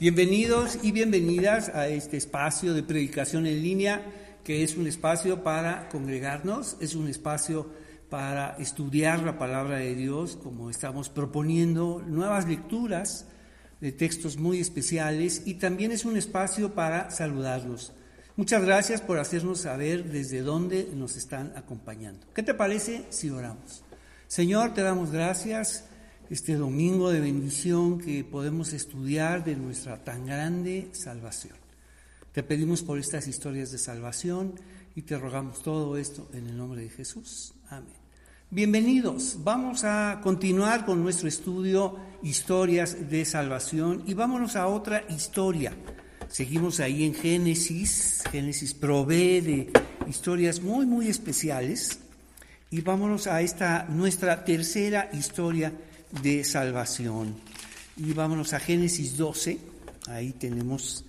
Bienvenidos y bienvenidas a este espacio de predicación en línea, que es un espacio para congregarnos, es un espacio para estudiar la palabra de Dios, como estamos proponiendo nuevas lecturas de textos muy especiales y también es un espacio para saludarlos. Muchas gracias por hacernos saber desde dónde nos están acompañando. ¿Qué te parece si oramos? Señor, te damos gracias este domingo de bendición que podemos estudiar de nuestra tan grande salvación. Te pedimos por estas historias de salvación y te rogamos todo esto en el nombre de Jesús. Amén. Bienvenidos. Vamos a continuar con nuestro estudio Historias de Salvación y vámonos a otra historia. Seguimos ahí en Génesis. Génesis provee de historias muy, muy especiales. Y vámonos a esta nuestra tercera historia de salvación. Y vámonos a Génesis 12, ahí tenemos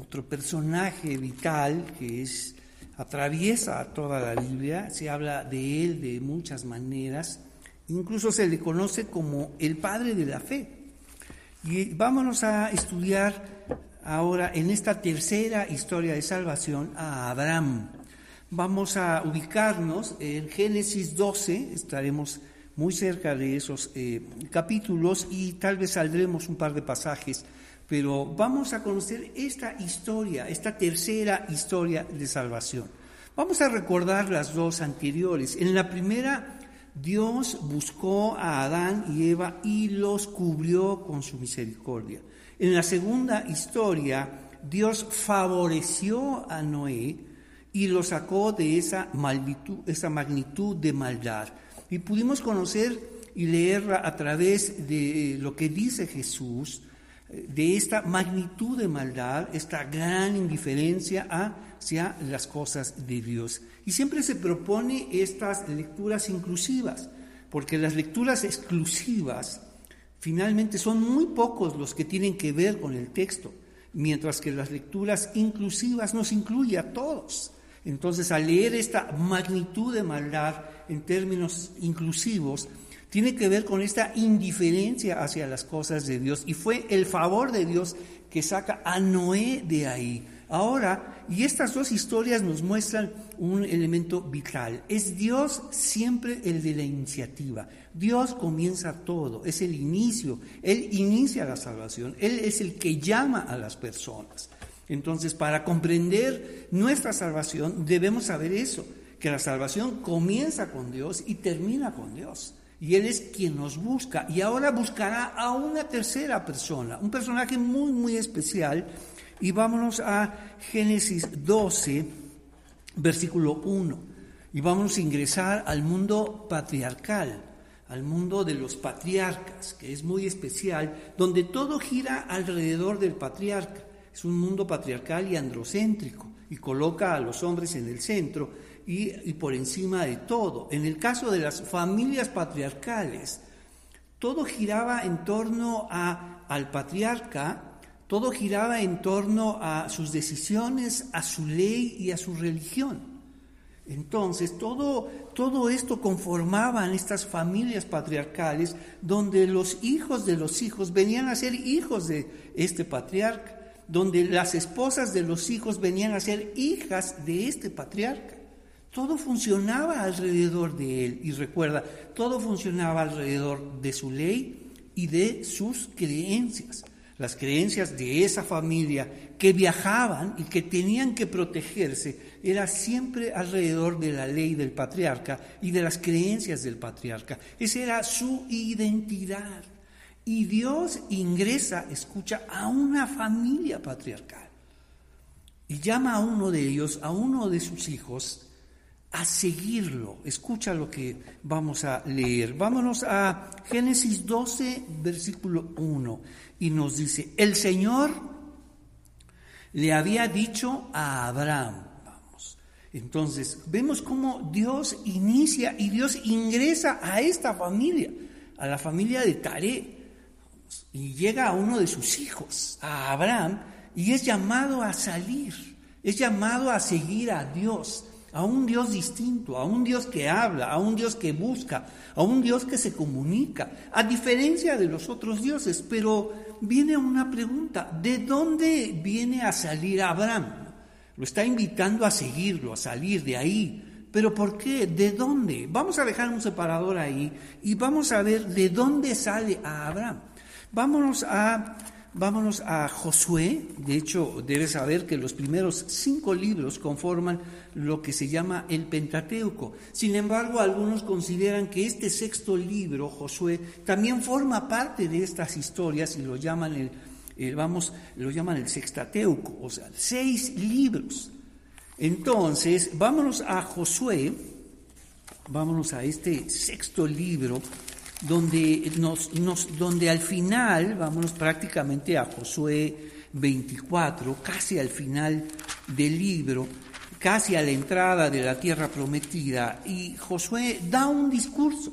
otro personaje vital que es atraviesa toda la Biblia, se habla de él de muchas maneras, incluso se le conoce como el padre de la fe. Y vámonos a estudiar ahora en esta tercera historia de salvación a Abraham. Vamos a ubicarnos en Génesis 12, estaremos muy cerca de esos eh, capítulos y tal vez saldremos un par de pasajes, pero vamos a conocer esta historia, esta tercera historia de salvación. Vamos a recordar las dos anteriores. En la primera, Dios buscó a Adán y Eva y los cubrió con su misericordia. En la segunda historia, Dios favoreció a Noé y lo sacó de esa, esa magnitud de maldad y pudimos conocer y leer a través de lo que dice Jesús, eh, de esta magnitud de maldad, esta gran indiferencia hacia las cosas de Dios. Y siempre se propone estas lecturas inclusivas, porque las lecturas exclusivas finalmente son muy pocos los que tienen que ver con el texto, mientras que las lecturas inclusivas nos incluye a todos. Entonces, al leer esta magnitud de maldad en términos inclusivos, tiene que ver con esta indiferencia hacia las cosas de Dios. Y fue el favor de Dios que saca a Noé de ahí. Ahora, y estas dos historias nos muestran un elemento vital. Es Dios siempre el de la iniciativa. Dios comienza todo, es el inicio. Él inicia la salvación. Él es el que llama a las personas. Entonces, para comprender nuestra salvación, debemos saber eso, que la salvación comienza con Dios y termina con Dios. Y Él es quien nos busca. Y ahora buscará a una tercera persona, un personaje muy, muy especial. Y vámonos a Génesis 12, versículo 1. Y vamos a ingresar al mundo patriarcal, al mundo de los patriarcas, que es muy especial, donde todo gira alrededor del patriarca. Es un mundo patriarcal y androcéntrico y coloca a los hombres en el centro y, por encima de todo. En el caso de las familias patriarcales, todo giraba en torno a, al patriarca, todo giraba en torno a sus decisiones, a su ley y a su religión. Entonces, todo, todo esto conformaban estas familias patriarcales donde los hijos de los hijos venían a ser hijos de este patriarca donde las esposas de los hijos venían a ser hijas de este patriarca. Todo funcionaba alrededor de él. Y recuerda, todo funcionaba alrededor de su ley y de sus creencias. Las creencias de esa familia que viajaban y que tenían que protegerse era siempre alrededor de la ley del patriarca y de las creencias del patriarca. Esa era su identidad. Y Dios ingresa, escucha, a una familia patriarcal. Y llama a uno de ellos, a uno de sus hijos, a seguirlo. Escucha lo que vamos a leer. Vámonos a Génesis 12, versículo 1, y nos dice, el Señor le había dicho a Abraham, vamos, entonces vemos cómo Dios inicia y Dios ingresa a esta familia, a la familia de Taré y llega a uno de sus hijos, a Abraham, y es llamado a salir, es llamado a seguir a Dios, a un Dios distinto, a un Dios que habla, a un Dios que busca, a un Dios que se comunica, a diferencia de los otros dioses. Pero viene una pregunta, ¿de dónde viene a salir Abraham? Lo está invitando a seguirlo, a salir de ahí. ¿Pero por qué? ¿De dónde? Vamos a dejar un separador ahí y vamos a ver de dónde sale a Abraham. Vámonos a Vámonos a Josué. De hecho, debes saber que los primeros cinco libros conforman lo que se llama el Pentateuco. Sin embargo, algunos consideran que este sexto libro, Josué, también forma parte de estas historias y lo llaman el, vamos, lo llaman el Sextateuco, o sea, seis libros. Entonces, vámonos a Josué, vámonos a este sexto libro donde, nos, nos, donde al final, vámonos prácticamente a Josué 24, casi al final del libro, casi a la entrada de la tierra prometida, y Josué da un discurso.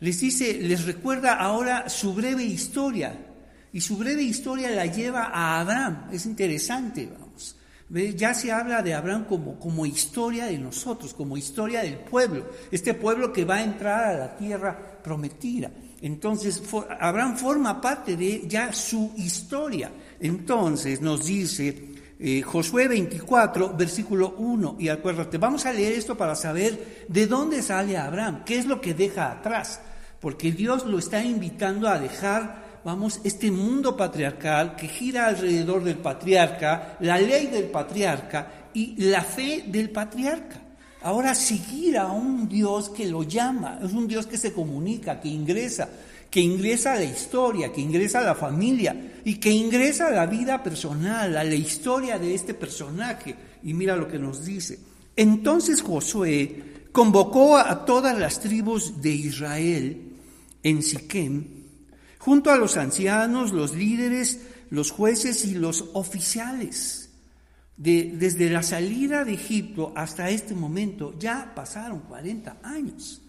Les dice, les recuerda ahora su breve historia, y su breve historia la lleva a Abraham. Es interesante, vamos. Ya se habla de Abraham como, como historia de nosotros, como historia del pueblo, este pueblo que va a entrar a la tierra prometida. Entonces, Abraham forma parte de ya su historia. Entonces nos dice eh, Josué 24, versículo 1, y acuérdate, vamos a leer esto para saber de dónde sale Abraham, qué es lo que deja atrás, porque Dios lo está invitando a dejar vamos, este mundo patriarcal que gira alrededor del patriarca, la ley del patriarca y la fe del patriarca. Ahora seguir a un Dios que lo llama, es un Dios que se comunica, que ingresa, que ingresa a la historia, que ingresa a la familia y que ingresa a la vida personal, a la historia de este personaje. Y mira lo que nos dice. Entonces Josué convocó a todas las tribus de Israel en Siquem junto a los ancianos, los líderes, los jueces y los oficiales. desde la salida de Egipto hasta este momento ya pasaron 40 años.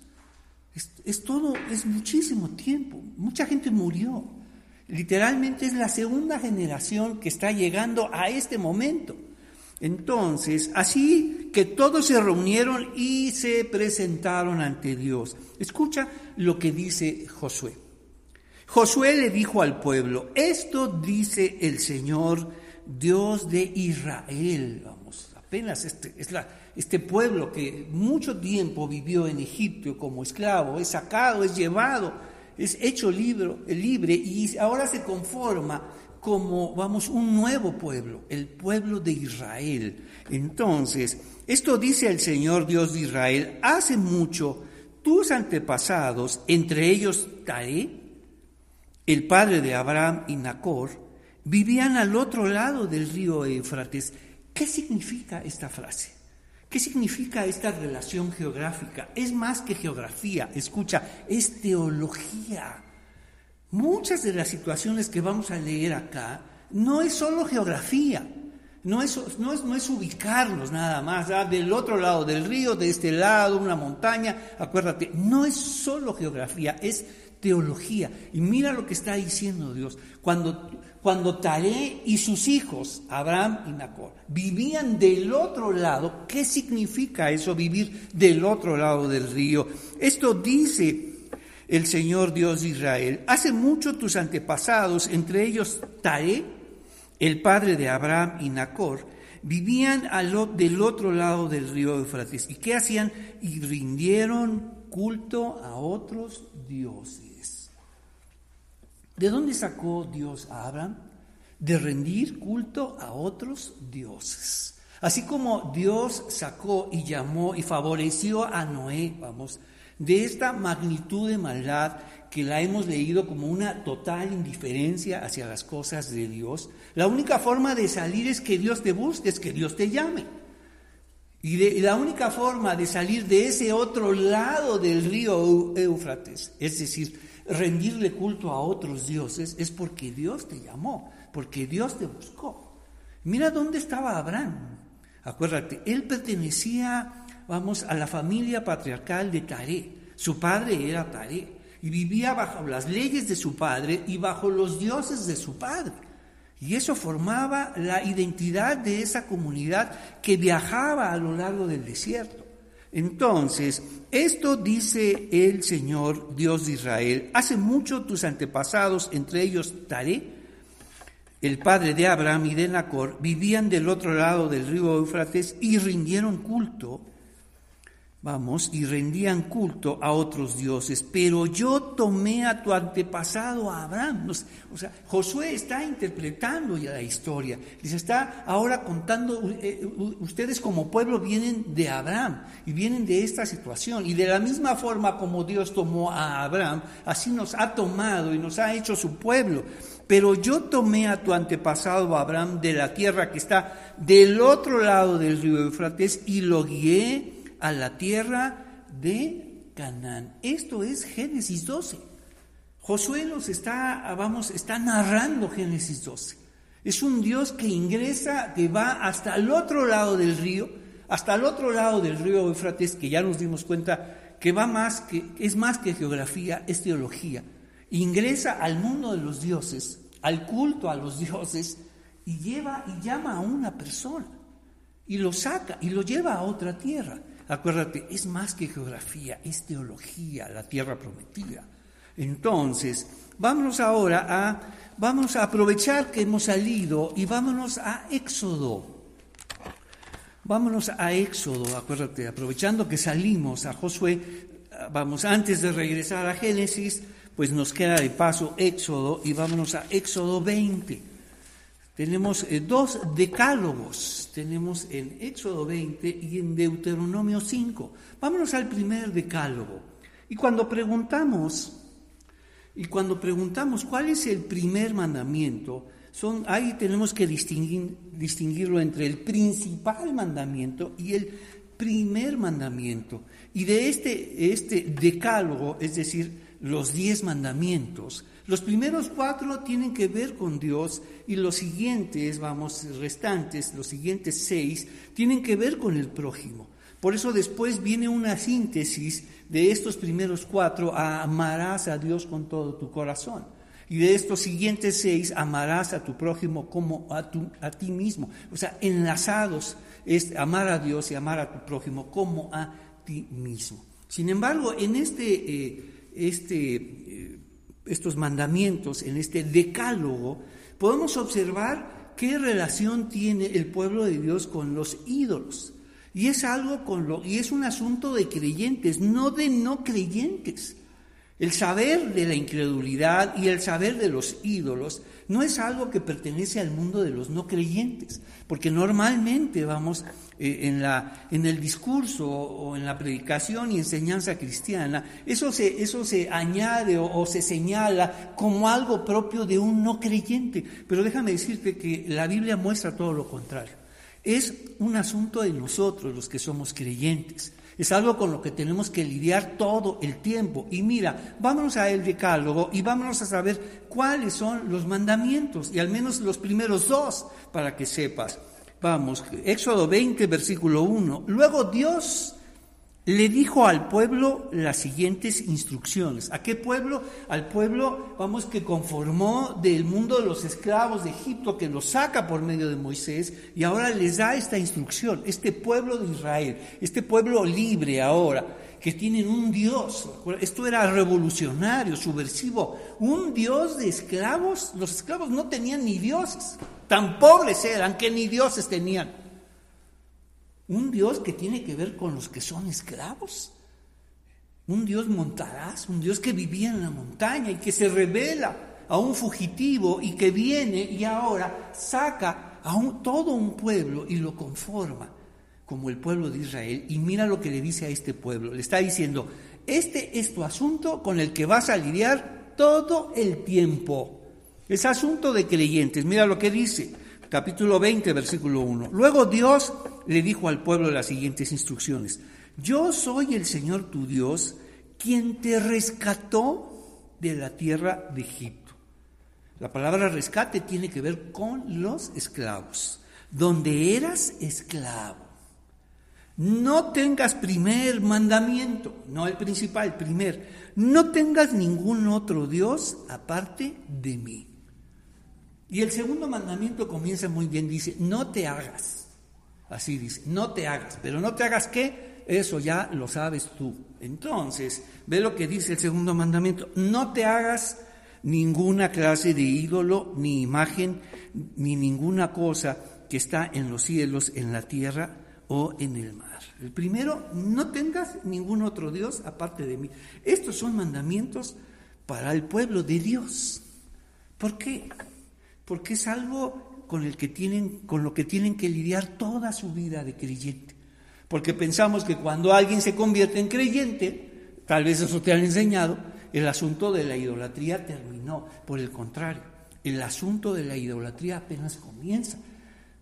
Es, todo, es muchísimo tiempo. Mucha gente murió. Literalmente es la segunda generación que está llegando a este momento. Entonces, así que todos se reunieron y se presentaron ante Dios. Escucha lo que dice Josué. Josué le dijo al pueblo, esto dice el Señor, Dios de Israel. Vamos, apenas este, es la, este pueblo que mucho tiempo vivió en Egipto como esclavo, es sacado, es llevado, es hecho libre, libre y ahora se conforma como, vamos, un nuevo pueblo, el pueblo de Israel. Entonces, esto dice el Señor Dios de Israel, hace mucho tus antepasados, entre ellos Taré, el padre de Abraham y Nacor, vivían al otro lado del río Éufrates. ¿Qué significa esta frase? ¿Qué significa esta relación geográfica? Es más que geografía, escucha, es teología. Muchas de las situaciones que vamos a leer acá no es solo geografía, no es, no es, no es ubicarnos nada más, del otro lado del río, de este lado, una montaña, acuérdate, no es solo geografía, es teología. Y mira lo que está diciendo Dios. Cuando, cuando Taré y sus hijos, Abraham y Nacor, vivían del otro lado, ¿qué significa eso, vivir del otro lado del río? Esto dice el Señor Dios de Israel. Hace mucho tus antepasados, entre ellos Taré, el padre de Abraham y Nacor, vivían al, del otro lado del río Eufrates. ¿Y qué hacían? Y rindieron culto a otros dioses. ¿De dónde sacó Dios a Abraham? De rendir culto a otros dioses. Así como Dios sacó y llamó y favoreció a Noé, vamos, de esta magnitud de maldad que la hemos leído como una total indiferencia hacia las cosas de Dios, la única forma de salir es que Dios te busque, es que Dios te llame. Y, la única forma de salir de ese otro lado del río Éufrates, es decir, rendirle culto a otros dioses es porque Dios te llamó, porque Dios te buscó. Mira dónde estaba Abraham. Acuérdate, él pertenecía, vamos, a la familia patriarcal de Taré. Su padre era Taré y vivía bajo las leyes de su padre y bajo los dioses de su padre. Y eso formaba la identidad de esa comunidad que viajaba a lo largo del desierto. Entonces, esto dice el Señor Dios de Israel, hace mucho tus antepasados, entre ellos Taré, el padre de Abraham y de Nacor, vivían del otro lado del río Eufrates y rindieron culto vamos, y rendían culto a otros dioses, pero yo tomé a tu antepasado a Abraham. O sea, Josué está interpretando ya la historia, les está ahora contando, eh, ustedes como pueblo vienen de Abraham y vienen de esta situación, y de la misma forma como Dios tomó a Abraham, así nos ha tomado y nos ha hecho su pueblo. Pero yo tomé a tu antepasado Abraham de la tierra que está del otro lado del río Eufrates y lo guié a la tierra de Canaán. Esto es Génesis 12. Josué nos está, vamos, está narrando Génesis 12. Es un Dios que ingresa, que va hasta el otro lado del río, hasta el otro lado del río Eufrates, que ya nos dimos cuenta que va más que es más que geografía, es teología. Ingresa al mundo de los dioses, al culto a los dioses y lleva y llama a una persona y lo saca y lo lleva a otra tierra. Acuérdate, es más que geografía, es teología, la tierra prometida. Entonces, vámonos ahora a, vamos a aprovechar que hemos salido y vámonos a Éxodo. Vámonos a Éxodo, acuérdate, aprovechando que salimos a Josué, vamos, antes de regresar a Génesis, pues nos queda de paso Éxodo y vámonos a Éxodo 20. Tenemos eh, dos decálogos, tenemos en Éxodo 20 y en Deuteronomio 5. Vámonos al primer decálogo. Y cuando preguntamos, y cuando preguntamos cuál es el primer mandamiento, ahí tenemos que distinguir, distinguirlo entre el principal mandamiento y el primer mandamiento. Y de este, este decálogo, es decir, los diez mandamientos, los primeros cuatro tienen que ver con Dios y los siguientes, vamos, restantes, los siguientes seis, tienen que ver con el prójimo. Por eso después viene una síntesis de estos primeros cuatro, amarás a Dios con todo tu corazón. Y de estos siguientes seis, amarás a tu prójimo como a, a ti mismo. O sea, enlazados es amar a Dios y amar a tu prójimo como a ti mismo. Sin embargo, en este, eh, este eh, estos mandamientos, en este decálogo, podemos observar qué relación tiene el pueblo de Dios con los ídolos. Y es algo con lo, y es un asunto de creyentes, no de no creyentes. El saber de la incredulidad y el saber de los ídolos no es algo que pertenece al mundo de los no creyentes, porque normalmente vamos eh, en, la, en el discurso o en la predicación y enseñanza cristiana, eso se, eso se añade o, o se señala como algo propio de un no creyente. Pero déjame decirte que la Biblia muestra todo lo contrario. Es un asunto de nosotros los que somos creyentes. Es algo con lo que tenemos que lidiar todo el tiempo. Y mira, vámonos a el decálogo y vámonos a saber cuáles son los mandamientos, y al menos los primeros dos, para que sepas. Vamos, Éxodo 20, versículo 1. Luego Dios le dijo al pueblo las siguientes instrucciones. ¿A qué pueblo? Al pueblo, vamos, que conformó del mundo de los esclavos de Egipto, que los saca por medio de Moisés, y ahora les da esta instrucción. Este pueblo de Israel, este pueblo libre ahora, que tienen un Dios. Esto era revolucionario, subversivo. Un Dios de esclavos. Los esclavos no tenían ni dioses. Tan pobres eran que ni dioses tenían. Un Dios que tiene que ver con los que son esclavos. Un Dios montaraz, un Dios que vivía en la montaña y que se revela a un fugitivo y que viene y ahora saca a todo un pueblo y lo conforma como el pueblo de Israel. Y mira lo que le dice a este pueblo. Le está diciendo, este es tu asunto con el que vas a lidiar todo el tiempo. Es asunto de creyentes. Mira lo que dice capítulo 20, versículo 1. Luego Dios le dijo al pueblo las siguientes instrucciones. Yo soy el Señor tu Dios, quien te rescató de la tierra de Egipto. La palabra rescate tiene que ver con los esclavos. Donde eras esclavo. No tengas primer mandamiento, no el principal, primer. No tengas ningún otro Dios aparte de mí. Y el segundo mandamiento comienza muy bien, dice, no te hagas. Así dice, no te hagas. Pero no te hagas qué, eso ya lo sabes tú. Entonces, ve lo que dice el segundo mandamiento, no te hagas ninguna clase de ídolo ni imagen ni ninguna cosa que está en los cielos, en la tierra o en el mar. El primero, no tengas ningún otro Dios aparte de mí. Estos son mandamientos para el pueblo de Dios. ¿Por qué? Porque es algo con, el que tienen, con lo que tienen que lidiar toda su vida de creyente. Porque pensamos que cuando alguien se convierte en creyente, tal vez eso te han enseñado, el asunto de la idolatría terminó. Por el contrario, el asunto de la idolatría apenas comienza.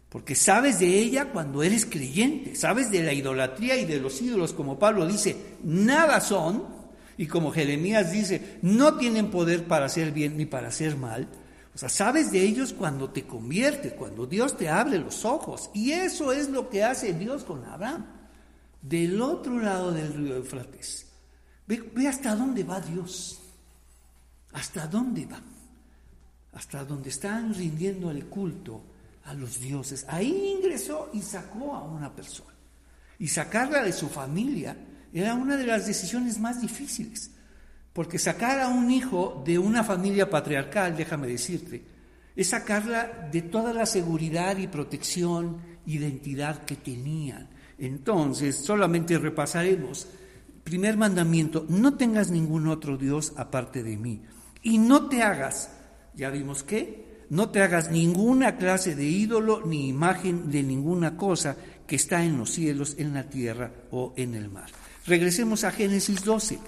Porque sabes de ella cuando eres creyente, sabes de la idolatría y de los ídolos, como Pablo dice, nada son, y como Jeremías dice, no tienen poder para hacer bien ni para hacer mal. O sea, sabes de ellos cuando te conviertes, cuando Dios te abre los ojos. Y eso es lo que hace Dios con Abraham, del otro lado del río Eufrates. Ve, ve hasta dónde va Dios, hasta dónde va, hasta dónde están rindiendo el culto a los dioses. Ahí ingresó y sacó a una persona. Y sacarla de su familia era una de las decisiones más difíciles, porque sacar a un hijo de una familia patriarcal, déjame decirte, es sacarla de toda la seguridad y protección, identidad que tenían. Entonces, solamente repasaremos. Primer mandamiento, no tengas ningún otro Dios aparte de mí. Y no te hagas, ya vimos que, no te hagas ninguna clase de ídolo ni imagen de ninguna cosa que está en los cielos, en la tierra o en el mar. Regresemos a Génesis 12.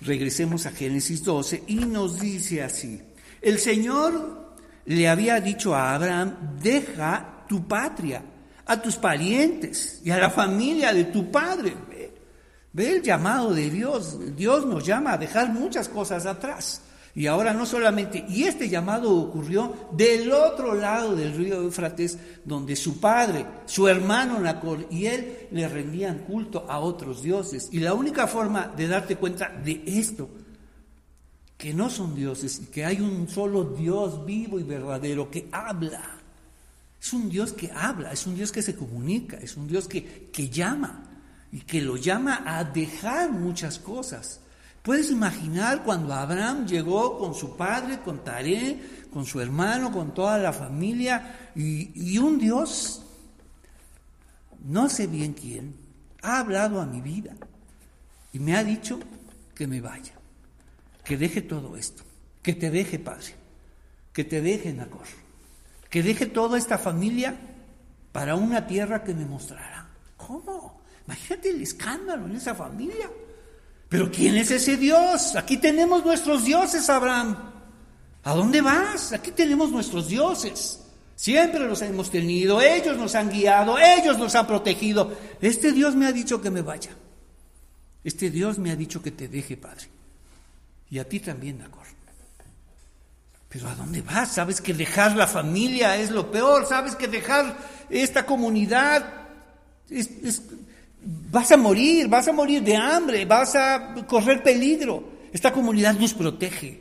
Regresemos a Génesis 12 y nos dice así, el Señor le había dicho a Abraham, deja tu patria, a tus parientes y a la familia de tu padre. Ve, el llamado de Dios. Dios nos llama a dejar muchas cosas atrás. Y ahora no solamente, y este llamado ocurrió del otro lado del río Éufrates, donde su padre, su hermano Nacor y él le rendían culto a otros dioses. Y la única forma de darte cuenta de esto, que no son dioses y que hay un solo Dios vivo y verdadero que habla. Es un Dios que habla, es un Dios que se comunica, es un Dios que, que llama y que lo llama a dejar muchas cosas. Puedes imaginar cuando Abraham llegó con su padre, con Taré, con su hermano, con toda la familia, y, un Dios, no sé bien quién, ha hablado a mi vida y me ha dicho que me vaya, que deje todo esto, que te deje, Padre, que te deje, Nacor, que deje toda esta familia para una tierra que me mostrará. ¿Cómo? Imagínate el escándalo en esa familia. Pero ¿quién es ese Dios? Aquí tenemos nuestros dioses, Abraham. ¿A dónde vas? Aquí tenemos nuestros dioses. Siempre los hemos tenido, ellos nos han guiado, ellos nos han protegido. Este Dios me ha dicho que me vaya. Este Dios me ha dicho que te deje, Padre. Y a ti también, Nacor. Pero ¿a dónde vas? Sabes que dejar la familia es lo peor. Sabes que dejar esta comunidad es, es Vas a morir, vas a morir de hambre, vas a correr peligro. Esta comunidad nos protege.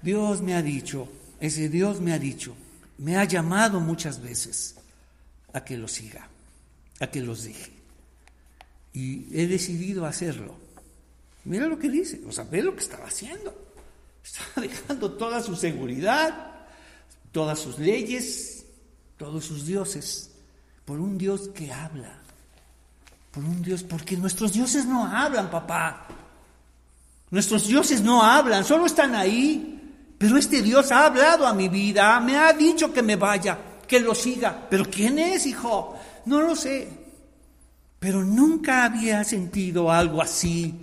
Dios me ha dicho, ese Dios me ha dicho, me ha llamado muchas veces a que lo siga, a que los deje. Y he decidido hacerlo. Mira lo que dice, o sea, ve lo que estaba haciendo. Estaba dejando toda su seguridad, todas sus leyes, todos sus dioses por un Dios que habla, por un Dios, porque nuestros dioses no hablan, papá. Nuestros dioses no hablan, solo están ahí. Pero este Dios ha hablado a mi vida, me ha dicho que me vaya, que lo siga. ¿Pero quién es, hijo? No lo sé. Pero nunca había sentido algo así.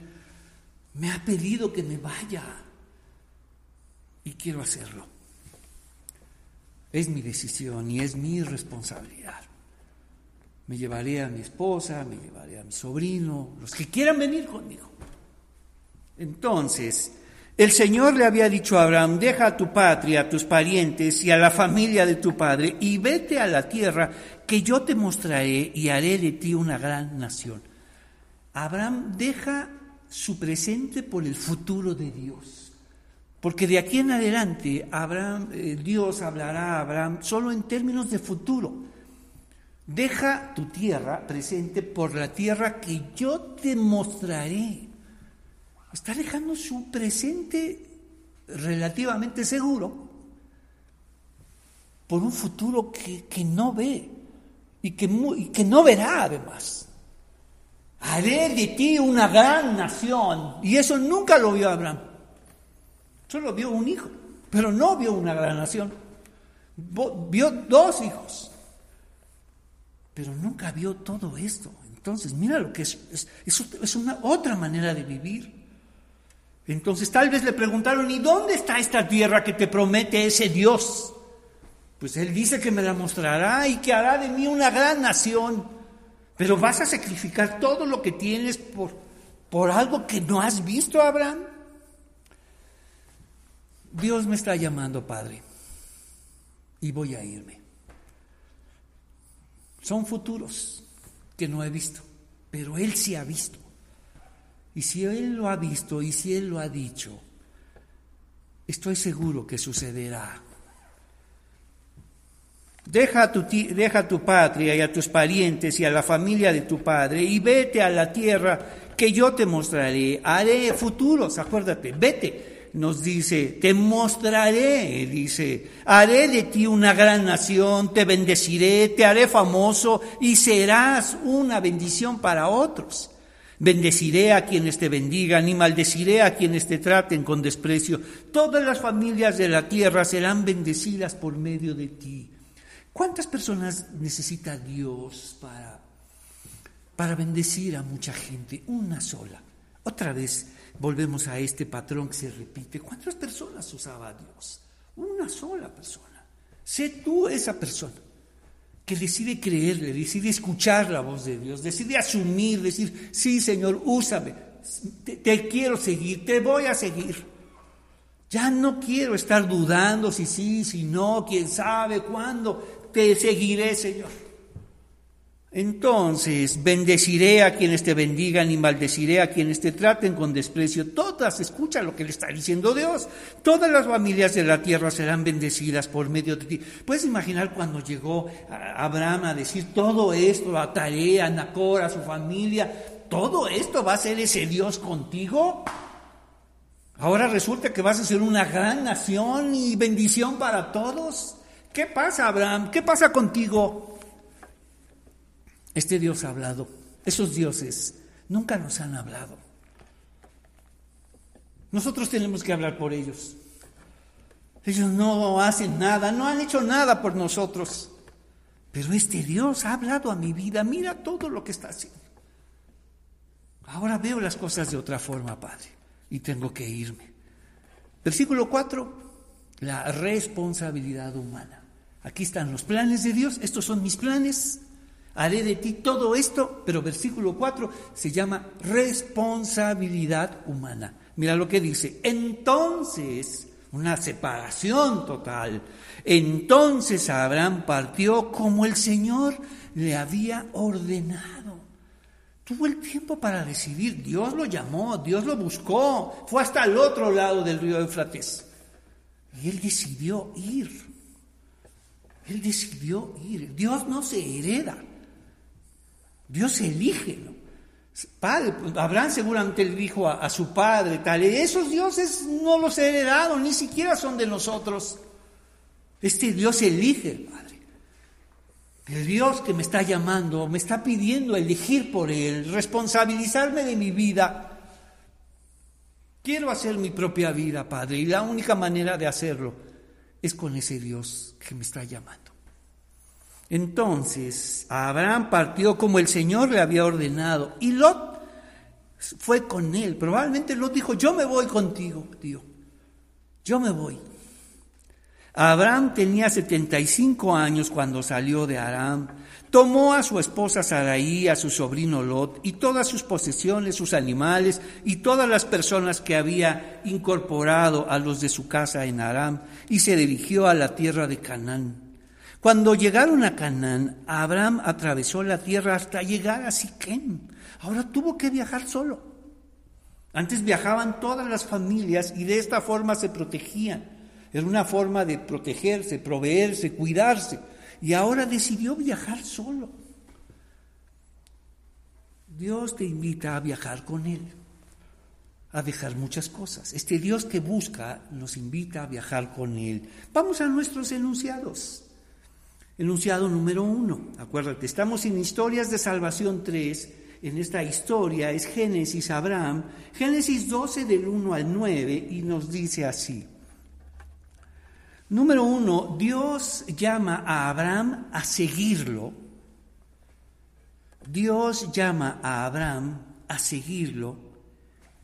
Me ha pedido que me vaya. Y quiero hacerlo. Es mi decisión y es mi responsabilidad. Me llevaré a mi esposa, me llevaré a mi sobrino, los que quieran venir conmigo. Entonces, el Señor le había dicho a Abraham, deja a tu patria, a tus parientes y a la familia de tu padre y vete a la tierra que yo te mostraré y haré de ti una gran nación. Abraham deja su presente por el futuro de Dios. Porque de aquí en adelante Abraham, eh, Dios hablará a Abraham solo en términos de futuro. Deja tu tierra presente por la tierra que yo te mostraré. Está dejando su presente relativamente seguro por un futuro que, no ve y que, y que no verá además. Haré de ti una gran nación. Y eso nunca lo vio Abraham. Solo vio un hijo, pero no vio una gran nación. Vio dos hijos, pero nunca vio todo esto. Entonces, mira lo que es, es, una otra manera de vivir. Entonces, tal vez le preguntaron, ¿y dónde está esta tierra que te promete ese Dios? Pues él dice que me la mostrará y que hará de mí una gran nación. Pero vas a sacrificar todo lo que tienes por, por algo que no has visto, Abraham. Dios me está llamando, Padre, y voy a irme. Son futuros que no he visto, pero Él sí ha visto. Y si Él lo ha visto y si Él lo ha dicho, estoy seguro que sucederá. Deja tu, deja tu patria y a tus parientes y a la familia de tu padre y vete a la tierra que yo te mostraré. Haré futuros, acuérdate, vete. Nos dice, te mostraré, dice, haré de ti una gran nación, te bendeciré, te haré famoso y serás una bendición para otros. Bendeciré a quienes te bendigan y maldeciré a quienes te traten con desprecio. Todas las familias de la tierra serán bendecidas por medio de ti. ¿Cuántas personas necesita Dios para, para bendecir a mucha gente? Una sola. Otra vez volvemos a este patrón que se repite. ¿Cuántas personas usaba Dios? Una sola persona. Sé tú esa persona que decide creerle, decide escuchar la voz de Dios, decide asumir, decir, sí Señor, úsame, te, te quiero seguir, te voy a seguir. Ya no quiero estar dudando si sí, si no, quién sabe cuándo te seguiré, Señor. Entonces, bendeciré a quienes te bendigan y maldeciré a quienes te traten con desprecio. Todas, escucha lo que le está diciendo Dios. Todas las familias de la tierra serán bendecidas por medio de ti. ¿Puedes imaginar cuando llegó Abraham a decir todo esto, a Tarea, a Nacor, a su familia? ¿Todo esto va a ser ese Dios contigo? Ahora resulta que vas a ser una gran nación y bendición para todos. ¿Qué pasa, Abraham? ¿Qué pasa contigo? Este Dios ha hablado. Esos dioses nunca nos han hablado. Nosotros tenemos que hablar por ellos. Ellos no hacen nada, no han hecho nada por nosotros. Pero este Dios ha hablado a mi vida. Mira todo lo que está haciendo. Ahora veo las cosas de otra forma, Padre, y tengo que irme. Versículo 4, la responsabilidad humana. Aquí están los planes de Dios, estos son mis planes, haré de ti todo esto, pero versículo 4 se llama responsabilidad humana. Mira lo que dice, entonces, una separación total, entonces Abraham partió como el Señor le había ordenado. Tuvo el tiempo para decidir, Dios lo llamó, Dios lo buscó, fue hasta el otro lado del río Eufrates. Y él decidió ir. Él decidió ir. Dios no se hereda. Dios elige. ¿no? Padre, Abraham seguramente le dijo a, su padre, tal, esos dioses no los he heredado, ni siquiera son de nosotros. Este Dios elige, Padre. El Dios que me está llamando, me está pidiendo elegir por Él, responsabilizarme de mi vida. Quiero hacer mi propia vida, Padre, y la única manera de hacerlo es con ese Dios que me está llamando. Entonces, Abraham partió como el Señor le había ordenado y Lot fue con él. Probablemente Lot dijo, yo me voy contigo, tío, yo me voy. Abraham tenía 75 años cuando salió de Aram. Tomó a su esposa Saraí, a su sobrino Lot, y todas sus posesiones, sus animales, y todas las personas que había incorporado a los de su casa en Aram, y se dirigió a la tierra de Canaán. Cuando llegaron a Canaán, Abraham atravesó la tierra hasta llegar a Siquem. Ahora tuvo que viajar solo. Antes viajaban todas las familias y de esta forma se protegían. Era una forma de protegerse, proveerse, cuidarse y ahora decidió viajar solo. Dios te invita a viajar con Él, a dejar muchas cosas. Este Dios que busca nos invita a viajar con Él. Vamos a nuestros enunciados. Enunciado número uno. Acuérdate, estamos en Historias de Salvación 3. En esta historia es Génesis Abraham. Génesis 12 del 1 al 9 y nos dice así. Número uno, Dios llama a Abraham a seguirlo. Dios llama a Abraham a seguirlo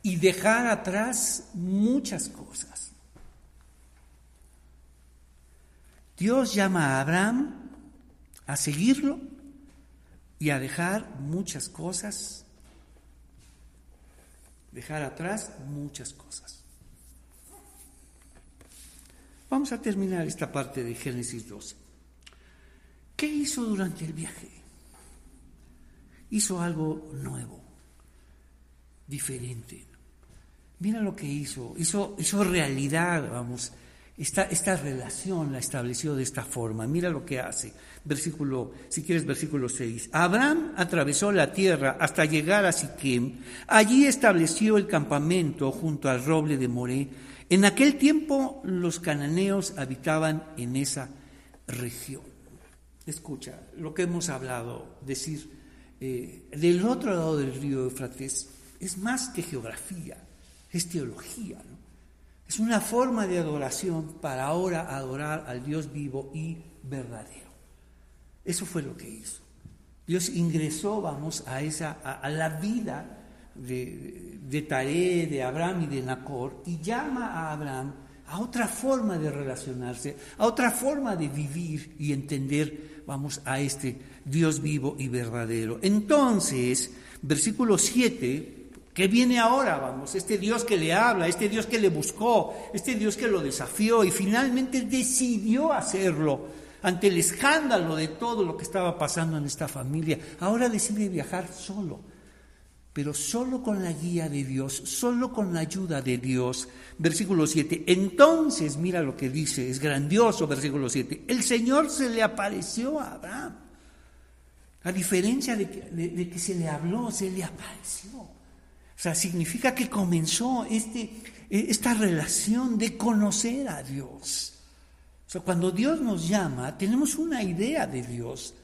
y dejar atrás muchas cosas. Dios llama a Abraham a seguirlo y a dejar muchas cosas, dejar atrás muchas cosas. Vamos a terminar esta parte de Génesis 12. ¿Qué hizo durante el viaje? Hizo algo nuevo, diferente. Mira lo que hizo, hizo, hizo realidad, vamos, esta, relación la estableció de esta forma. Mira lo que hace. Versículo, si quieres, versículo 6. Abraham atravesó la tierra hasta llegar a Siquem. Allí estableció el campamento junto al roble de Moré. En aquel tiempo los cananeos habitaban en esa región. Escucha, lo que hemos hablado, decir, eh, del otro lado del río Eufrates es más que geografía es teología, es una forma de adoración para ahora adorar al Dios vivo y verdadero. Eso fue lo que hizo. Dios ingresó, vamos, a, esa, a, la vida de, de de Abraham y de Nacor y llama a Abraham a otra forma de relacionarse, a otra forma de vivir y entender, vamos, a este Dios vivo y verdadero. Entonces, versículo 7 ¿Qué viene ahora? Vamos, este Dios que le habla, este Dios que le buscó, este Dios que lo desafió y finalmente decidió hacerlo ante el escándalo de todo lo que estaba pasando en esta familia. Ahora decide viajar solo, pero solo con la guía de Dios, solo con la ayuda de Dios. Versículo 7. Entonces, mira lo que dice, es grandioso, versículo 7. El Señor se le apareció a Abraham. A diferencia de que, de que se le habló, se le apareció. O sea, significa que comenzó este, esta relación de conocer a Dios. O sea, cuando Dios nos llama, tenemos una idea de Dios.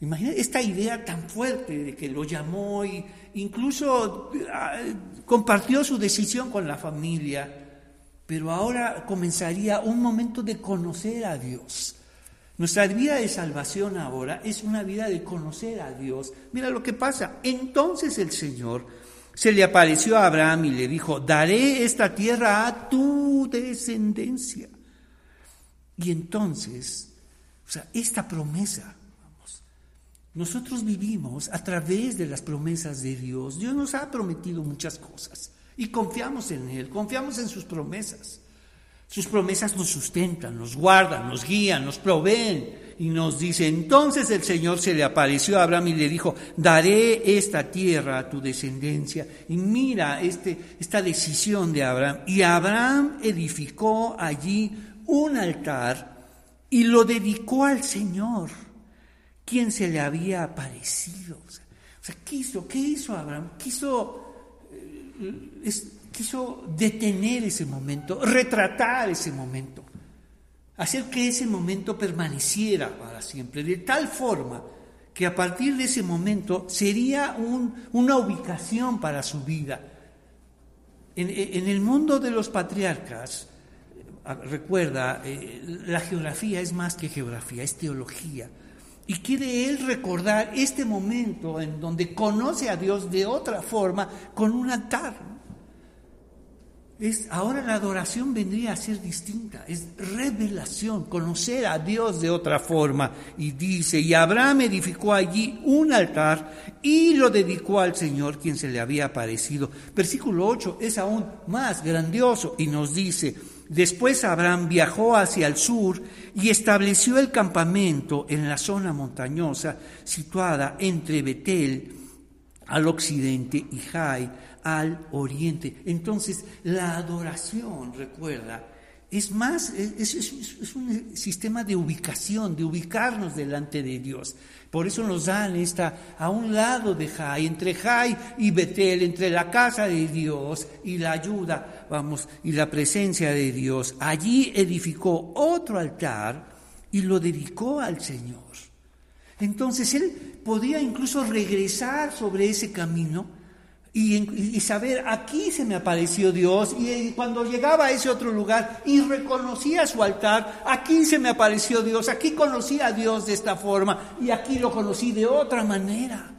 Imagina esta idea tan fuerte de que lo llamó e incluso ah, compartió su decisión con la familia, pero ahora comenzaría un momento de conocer a Dios. Nuestra vida de salvación ahora es una vida de conocer a Dios. Mira lo que pasa. Entonces el Señor se le apareció a Abraham y le dijo, daré esta tierra a tu descendencia. Y entonces, o sea, esta promesa, nosotros vivimos a través de las promesas de Dios. Dios nos ha prometido muchas cosas y confiamos en Él, confiamos en sus promesas. Sus promesas nos sustentan, nos guardan, nos guían, nos proveen y nos dice, entonces el Señor se le apareció a Abraham y le dijo, daré esta tierra a tu descendencia. Y mira este, esta decisión de Abraham. Y Abraham edificó allí un altar y lo dedicó al Señor, quien se le había aparecido. O sea, ¿qué hizo? ¿Qué hizo Abraham? Quiso, eh, quiso detener ese momento, retratar ese momento hacer que ese momento permaneciera para siempre, de tal forma que a partir de ese momento sería una ubicación para su vida. En, el mundo de los patriarcas, ah, recuerda, eh, la geografía es más que geografía, es teología. Y quiere él recordar este momento en donde conoce a Dios de otra forma con un altar ahora la adoración vendría a ser distinta, es revelación, conocer a Dios de otra forma. Y dice, y Abraham edificó allí un altar y lo dedicó al Señor quien se le había aparecido. Versículo 8 es aún más grandioso y nos dice, después Abraham viajó hacia el sur y estableció el campamento en la zona montañosa situada entre Betel al occidente y Jai al oriente. Entonces, la adoración, recuerda, es más, es, un sistema de ubicación, de ubicarnos delante de Dios. Por eso nos dan esta, a un lado de Jai, entre Jai y Betel, entre la casa de Dios y la ayuda, vamos, y la presencia de Dios. Allí edificó otro altar y lo dedicó al Señor. Entonces él podía incluso regresar sobre ese camino y, saber, aquí se me apareció Dios, y cuando llegaba a ese otro lugar y reconocía su altar, aquí se me apareció Dios, aquí conocí a Dios de esta forma, y aquí lo conocí de otra manera.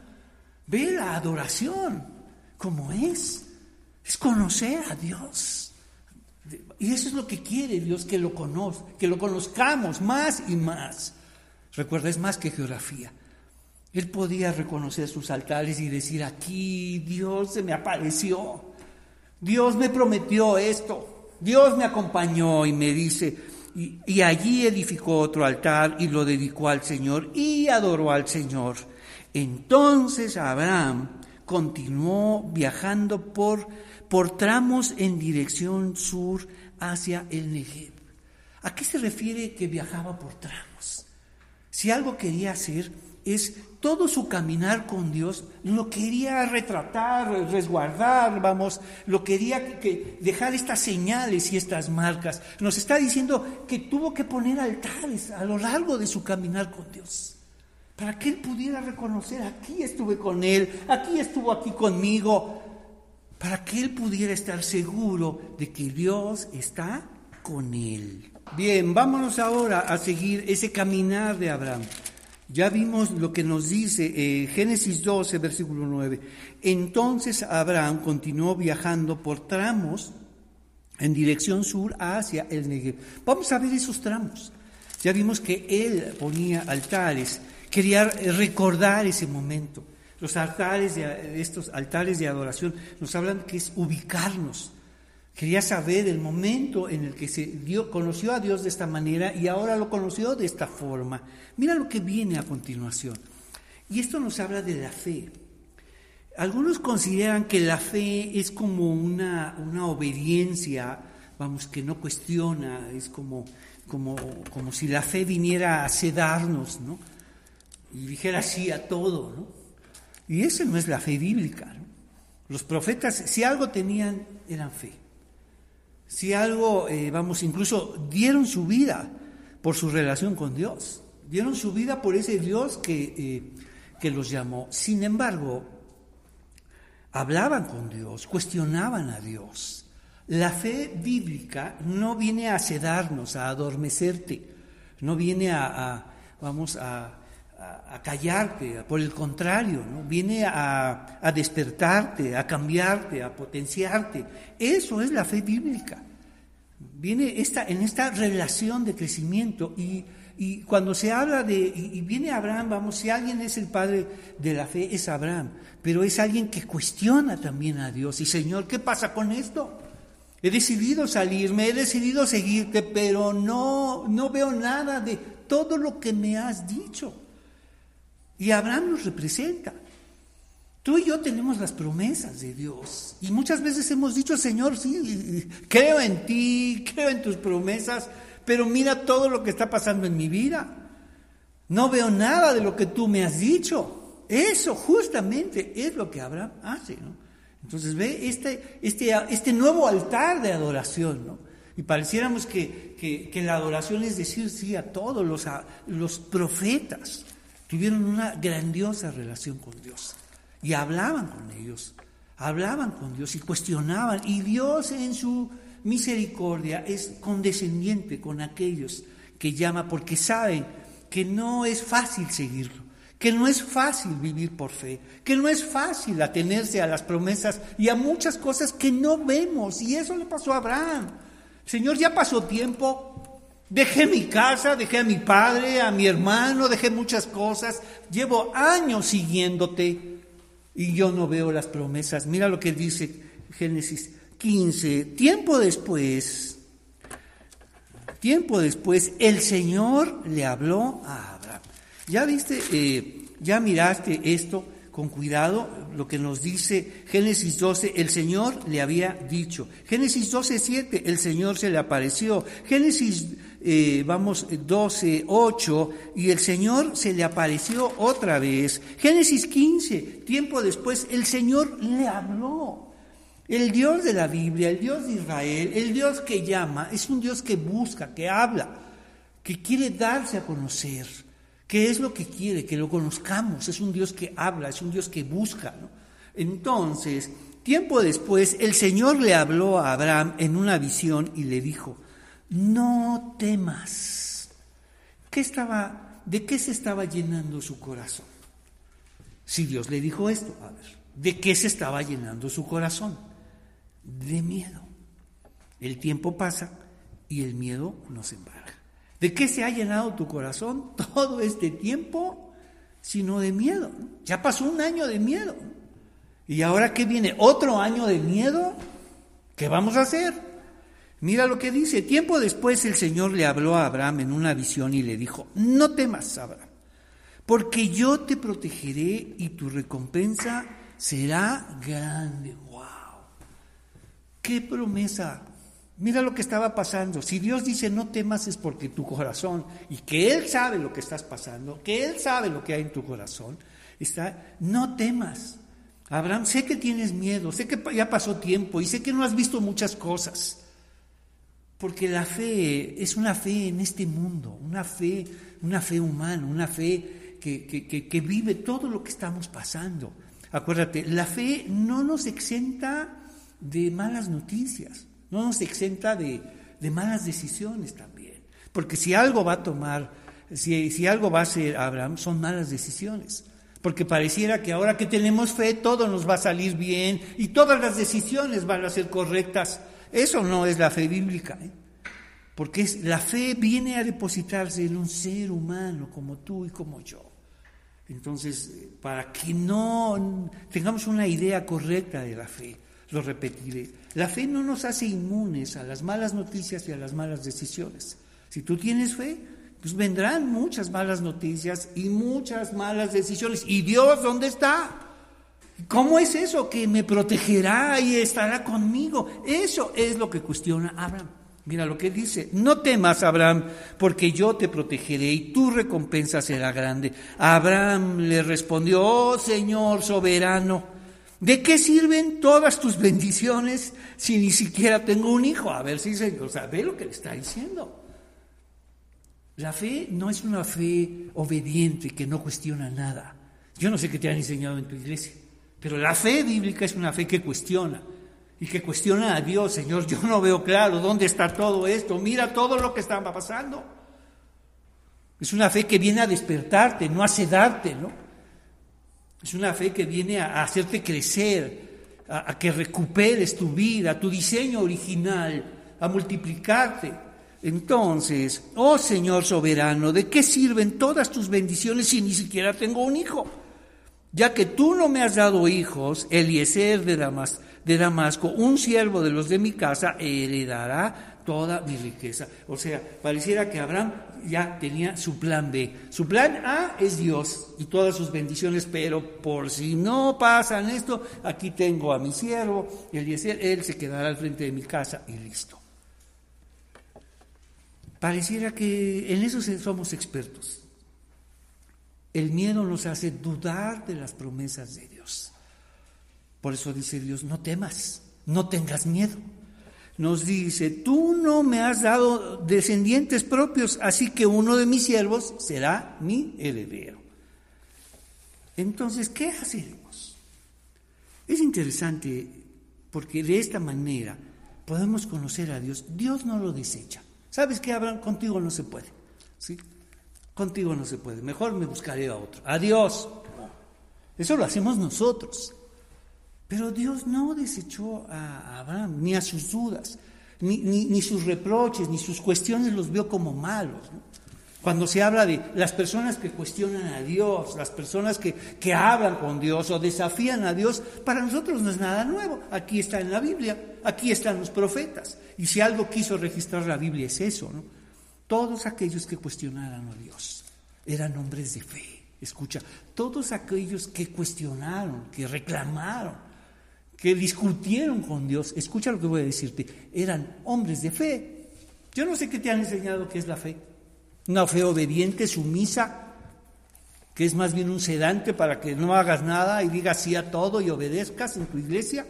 Ve la adoración como es, es conocer a Dios. Y eso es lo que quiere Dios, que lo conozca, que lo conozcamos más y más. Recuerda, es más que geografía. Él podía reconocer sus altares y decir, aquí Dios se me apareció, Dios me prometió esto, Dios me acompañó y me dice, y, allí edificó otro altar y lo dedicó al Señor y adoró al Señor. Entonces Abraham continuó viajando por, por tramos en dirección sur hacia el Negev. ¿A qué se refiere que viajaba por tramos? Si algo quería hacer es todo su caminar con Dios lo quería retratar, resguardar, vamos, lo quería que dejar estas señales y estas marcas. Nos está diciendo que tuvo que poner altares a lo largo de su caminar con Dios, para que él pudiera reconocer, aquí estuve con él, aquí estuvo aquí conmigo, para que él pudiera estar seguro de que Dios está con él. Bien, vámonos ahora a seguir ese caminar de Abraham. Ya vimos lo que nos dice eh, Génesis 12, versículo 9. Entonces Abraham continuó viajando por tramos en dirección sur hacia el Negev. Vamos a ver esos tramos. Ya vimos que él ponía altares, quería recordar ese momento. Los altares estos altares de adoración nos hablan que es ubicarnos, Quería saber el momento en el que se dio, conoció a Dios de esta manera y ahora lo conoció de esta forma. Mira lo que viene a continuación. Y esto nos habla de la fe. Algunos consideran que la fe es como una, una obediencia, vamos, que no cuestiona, es como, como, como si la fe viniera a sedarnos, ¿no? Y dijera sí a todo, ¿no? Y esa no es la fe bíblica, ¿no? Los profetas, si algo tenían, eran fe. Si algo, eh, vamos, incluso dieron su vida por su relación con Dios, dieron su vida por ese Dios que, eh, que los llamó. Sin embargo, hablaban con Dios, cuestionaban a Dios. La fe bíblica no viene a sedarnos, a adormecerte, no viene a, vamos, a, a, callarte, por el contrario, ¿no? viene a, a, despertarte, a cambiarte, a potenciarte. Eso es la fe bíblica. Viene esta, en esta relación de crecimiento y, y cuando se habla de, y, viene Abraham, vamos, si alguien es el padre de la fe, es Abraham, pero es alguien que cuestiona también a Dios. Y Señor, ¿qué pasa con esto? He decidido salirme, he decidido seguirte, pero no, no veo nada de todo lo que me has dicho. Y Abraham nos representa. Tú y yo tenemos las promesas de Dios. Y muchas veces hemos dicho, Señor, sí, creo en ti, creo en tus promesas, pero mira todo lo que está pasando en mi vida. No veo nada de lo que tú me has dicho. Eso justamente es lo que Abraham hace. Entonces ve este, este, este nuevo altar de adoración. ¿no? Y pareciéramos que, que, que, la adoración es decir sí a todos los, a, los profetas tuvieron una grandiosa relación con Dios y hablaban con ellos, hablaban con Dios y cuestionaban. Y Dios en su misericordia es condescendiente con aquellos que llama porque saben que no es fácil seguirlo, que no es fácil vivir por fe, que no es fácil atenerse a las promesas y a muchas cosas que no vemos. Y eso le pasó a Abraham. Señor, ya pasó tiempo, Dejé mi casa, dejé a mi padre, a mi hermano, dejé muchas cosas. Llevo años siguiéndote y yo no veo las promesas. Mira lo que dice Génesis 15. Tiempo después, tiempo después, el Señor le habló a Abraham. Ya viste, eh, ya miraste esto con cuidado lo que nos dice Génesis 12, el Señor le había dicho. Génesis 12, 7, el Señor se le apareció. Génesis, eh, vamos, 12, 8, y el Señor se le apareció otra vez. Génesis 15, tiempo después, el Señor le habló. El Dios de la Biblia, el Dios de Israel, el Dios que llama, es un Dios que busca, que habla, que quiere darse a conocer. ¿Qué es lo que quiere? Que lo conozcamos. Es un Dios que habla, es un Dios que busca. Entonces, tiempo después, el Señor le habló a Abraham en una visión y le dijo, no temas. ¿Qué estaba, ¿De qué se estaba llenando su corazón? Si Dios le dijo esto, a ver, ¿de qué se estaba llenando su corazón? De miedo. El tiempo pasa y el miedo nos embarga. ¿De qué se ha llenado tu corazón todo este tiempo? Sino de miedo. Ya pasó un año de miedo. ¿Y ahora qué viene? ¿Otro año de miedo? ¿Qué vamos a hacer? Mira lo que dice. Tiempo después el Señor le habló a Abraham en una visión y le dijo, no temas, Abraham, porque yo te protegeré y tu recompensa será grande. ¡Wow! ¡Qué promesa! Mira lo que estaba pasando. Si Dios dice no temas es porque tu corazón, y que Él sabe lo que estás pasando, que Él sabe lo que hay en tu corazón, está, no temas. Abraham, sé que tienes miedo, sé que ya pasó tiempo y sé que no has visto muchas cosas. Porque la fe es una fe en este mundo, una fe, una fe humana, una fe que, que, vive todo lo que estamos pasando. Acuérdate, la fe no nos exenta de malas noticias no nos exenta de, malas decisiones también. Porque si algo va a tomar, si, si algo va a hacer Abraham, son malas decisiones. Porque pareciera que ahora que tenemos fe, todo nos va a salir bien y todas las decisiones van a ser correctas. Eso no es la fe bíblica. ¿eh? Porque es, la fe viene a depositarse en un ser humano como tú y como yo. Entonces, para que no tengamos una idea correcta de la fe, lo repetiré. La fe no nos hace inmunes a las malas noticias y a las malas decisiones. Si tú tienes fe, pues vendrán muchas malas noticias y muchas malas decisiones. ¿Y Dios dónde está? ¿Cómo es eso? Que me protegerá y estará conmigo. Eso es lo que cuestiona Abraham. Mira lo que dice, no temas, Abraham, porque yo te protegeré y tu recompensa será grande. Abraham le respondió, oh Señor soberano, ¿De qué sirven todas tus bendiciones si ni siquiera tengo un hijo? A ver si se, o sea, ve lo que le está diciendo. La fe no es una fe obediente que no cuestiona nada. Yo no sé qué te han enseñado en tu iglesia, pero la fe bíblica es una fe que cuestiona y que cuestiona a Dios, Señor, yo no veo claro dónde está todo esto, mira todo lo que está pasando. Es una fe que viene a despertarte, no a sedarte, ¿no? Es una fe que viene a, hacerte crecer, a, que recuperes tu vida, tu diseño original, a multiplicarte. Entonces, oh Señor soberano, ¿de qué sirven todas tus bendiciones si ni siquiera tengo un hijo? Ya que tú no me has dado hijos, Eliezer de, Damasco, un siervo de los de mi casa, heredará toda mi riqueza. O sea, pareciera que Abraham ya tenía su plan B. Su plan A es Dios y todas sus bendiciones, pero por si no pasan esto, aquí tengo a mi siervo, Eliezer, él se quedará al frente de mi casa y listo. Pareciera que en eso somos expertos. El miedo nos hace dudar de las promesas de Dios. Por eso dice Dios, no temas, no tengas miedo nos dice, tú no me has dado descendientes propios, así que uno de mis siervos será mi heredero. Entonces, ¿qué hacemos? Es interesante porque de esta manera podemos conocer a Dios. Dios no lo desecha. ¿Sabes qué, Abraham? Contigo no se puede. ¿sí? Contigo no se puede. Mejor me buscaré a otro. Adiós. Eso lo hacemos nosotros. Pero Dios no desechó a Abraham, ni a sus dudas, ni, sus reproches, ni sus cuestiones los vio como malos. Cuando se habla de las personas que cuestionan a Dios, las personas que, que hablan con Dios o desafían a Dios, para nosotros no es nada nuevo. Aquí está en la Biblia, aquí están los profetas. Y si algo quiso registrar la Biblia es eso, ¿no? Todos aquellos que cuestionaran a Dios eran hombres de fe, Escucha, todos aquellos que cuestionaron, que reclamaron, que discutieron con Dios, escucha lo que voy a decirte, eran hombres de fe. Yo no sé qué te han enseñado que es la fe. Una fe obediente, sumisa, que es más bien un sedante para que no hagas nada y digas sí a todo y obedezcas en tu iglesia.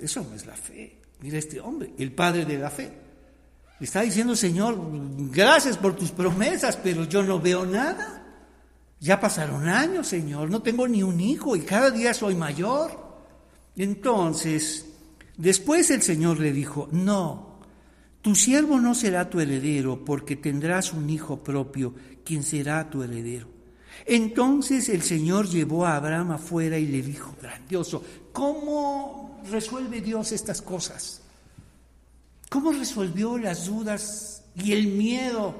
Eso no es la fe. Mira este hombre, el padre de la fe. Está diciendo, Señor, gracias por tus promesas, pero yo no veo nada. Ya pasaron años, Señor, no tengo ni un hijo y cada día soy mayor. Entonces, después el Señor le dijo, no, tu siervo no será tu heredero porque tendrás un hijo propio, quien será tu heredero. Entonces el Señor llevó a Abraham afuera y le dijo, grandioso, ¿cómo resuelve Dios estas cosas? ¿Cómo resolvió las dudas y el miedo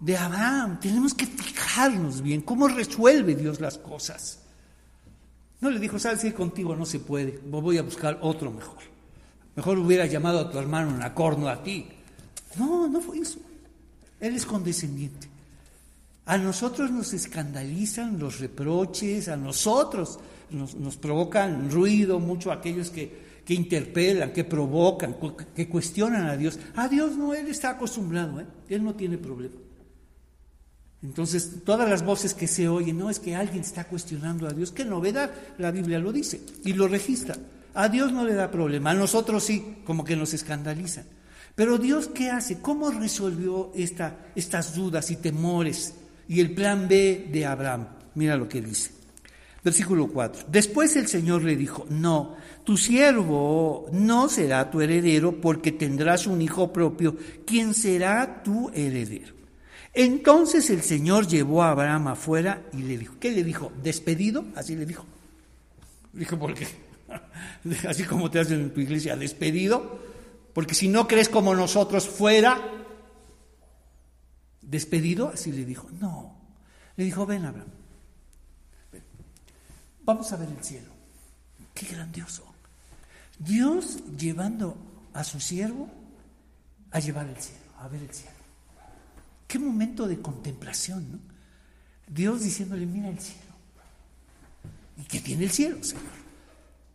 de Abraham? Tenemos que fijarnos bien, ¿cómo resuelve Dios las cosas? No le dijo, sabes que contigo no se puede, voy a buscar otro mejor. Mejor hubiera llamado a tu hermano en acorno a ti. No, no fue eso. Él es condescendiente. A nosotros nos escandalizan los reproches, a nosotros nos, provocan ruido mucho aquellos que, que, interpelan, que provocan, que cuestionan a Dios. A Dios no, Él está acostumbrado, ¿eh? Él no tiene problema. Entonces, todas las voces que se oyen, no es que alguien está cuestionando a Dios, qué novedad, la Biblia lo dice y lo registra. A Dios no le da problema, a nosotros sí, como que nos escandalizan. Pero Dios, ¿qué hace? ¿Cómo resolvió esta, estas dudas y temores? y el plan B de Abraham. Mira lo que dice. Versículo 4. Después el Señor le dijo, no, tu siervo no será tu heredero porque tendrás un hijo propio, quien será tu heredero. Entonces el Señor llevó a Abraham afuera y le dijo, ¿qué le dijo? ¿Despedido? Así le dijo. Dijo, ¿por qué? Así como te hacen en tu iglesia, despedido. Porque si no crees como nosotros fuera, despedido, así le dijo, no. Le dijo, ven Abraham, vamos a ver el cielo. Qué grandioso. Dios llevando a su siervo a llevar el cielo, a ver el cielo. Qué momento de contemplación, ¿no? Dios diciéndole, mira el cielo. ¿Y qué tiene el cielo, Señor?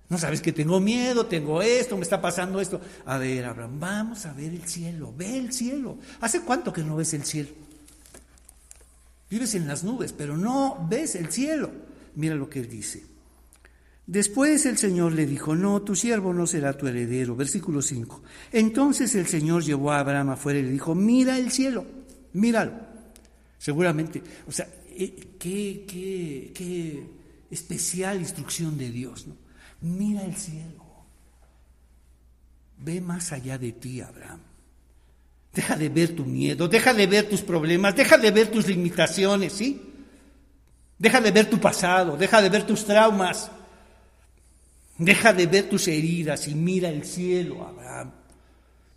No sabes que tengo miedo, tengo esto, me está pasando esto. A ver, Abraham, vamos a ver el cielo, ve el cielo. ¿Hace cuánto que no ves el cielo? Vives en las nubes, pero no ves el cielo. Mira lo que él dice. Después el Señor le dijo, no, tu siervo no será tu heredero. Versículo 5. Entonces el Señor llevó a Abraham afuera y le dijo, mira el cielo, míralo. Seguramente, o sea, eh, qué, qué, qué especial instrucción de Dios, ¿no? Mira el cielo. Ve más allá de ti, Abraham. Deja de ver tu miedo, deja de ver tus problemas, deja de ver tus limitaciones, ¿sí? Deja de ver tu pasado, deja de ver tus traumas, deja de ver tus heridas y mira el cielo, Abraham.